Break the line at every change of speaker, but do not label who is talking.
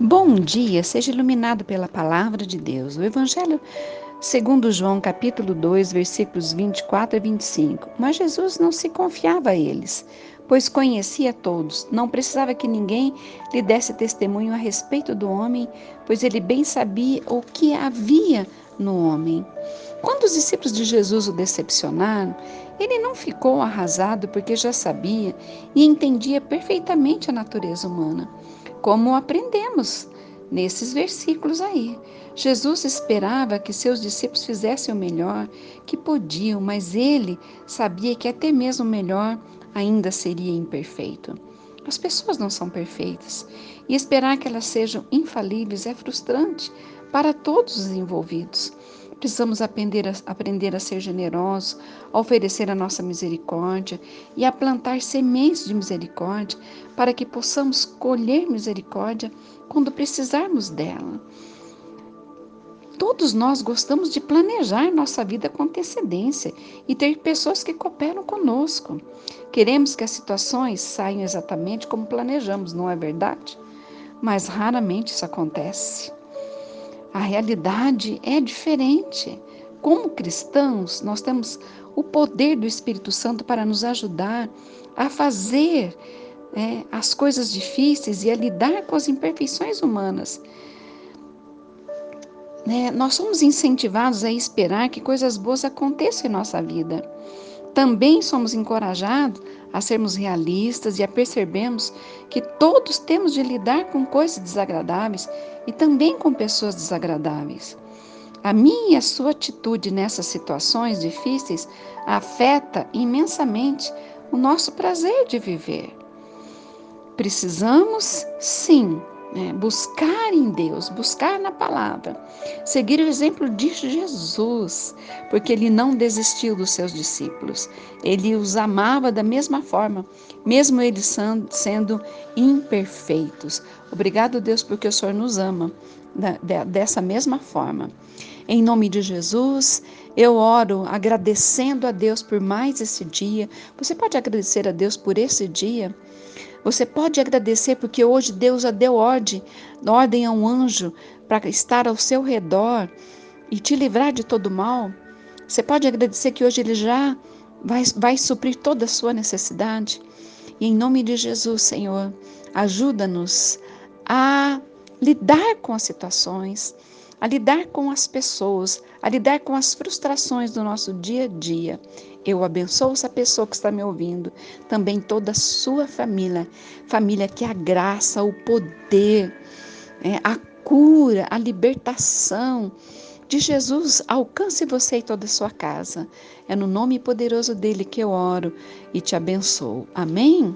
Bom dia, seja iluminado pela palavra de Deus. O Evangelho segundo João, capítulo 2, versículos 24 a 25. Mas Jesus não se confiava a eles, pois conhecia todos. Não precisava que ninguém lhe desse testemunho a respeito do homem, pois ele bem sabia o que havia no homem. Quando os discípulos de Jesus o decepcionaram, ele não ficou arrasado porque já sabia e entendia perfeitamente a natureza humana como aprendemos nesses versículos aí. Jesus esperava que seus discípulos fizessem o melhor que podiam, mas ele sabia que até mesmo o melhor ainda seria imperfeito. As pessoas não são perfeitas e esperar que elas sejam infalíveis é frustrante para todos os envolvidos. Precisamos aprender a, aprender a ser generosos, a oferecer a nossa misericórdia e a plantar sementes de misericórdia para que possamos colher misericórdia quando precisarmos dela. Todos nós gostamos de planejar nossa vida com antecedência e ter pessoas que cooperam conosco. Queremos que as situações saiam exatamente como planejamos, não é verdade? Mas raramente isso acontece. A realidade é diferente. Como cristãos, nós temos o poder do Espírito Santo para nos ajudar a fazer é, as coisas difíceis e a lidar com as imperfeições humanas. É, nós somos incentivados a esperar que coisas boas aconteçam em nossa vida. Também somos encorajados a sermos realistas e a percebermos que todos temos de lidar com coisas desagradáveis e também com pessoas desagradáveis. A minha e a sua atitude nessas situações difíceis afeta imensamente o nosso prazer de viver. Precisamos, sim, né? buscar em Deus, buscar na palavra, seguir o exemplo de Jesus, porque ele não desistiu dos seus discípulos, ele os amava da mesma forma, mesmo eles sendo imperfeitos. Obrigado, Deus, porque o Senhor nos ama dessa mesma forma. Em nome de Jesus, eu oro agradecendo a Deus por mais esse dia. Você pode agradecer a Deus por esse dia? Você pode agradecer porque hoje Deus já deu ordem, ordem a um anjo para estar ao seu redor e te livrar de todo mal. Você pode agradecer que hoje Ele já vai, vai suprir toda a sua necessidade. E em nome de Jesus, Senhor, ajuda-nos a lidar com as situações, a lidar com as pessoas, a lidar com as frustrações do nosso dia a dia eu abençoo essa pessoa que está me ouvindo, também toda a sua família, família que a graça, o poder, é, a cura, a libertação de Jesus alcance você e toda a sua casa. É no nome poderoso dele que eu oro e te abençoo. Amém?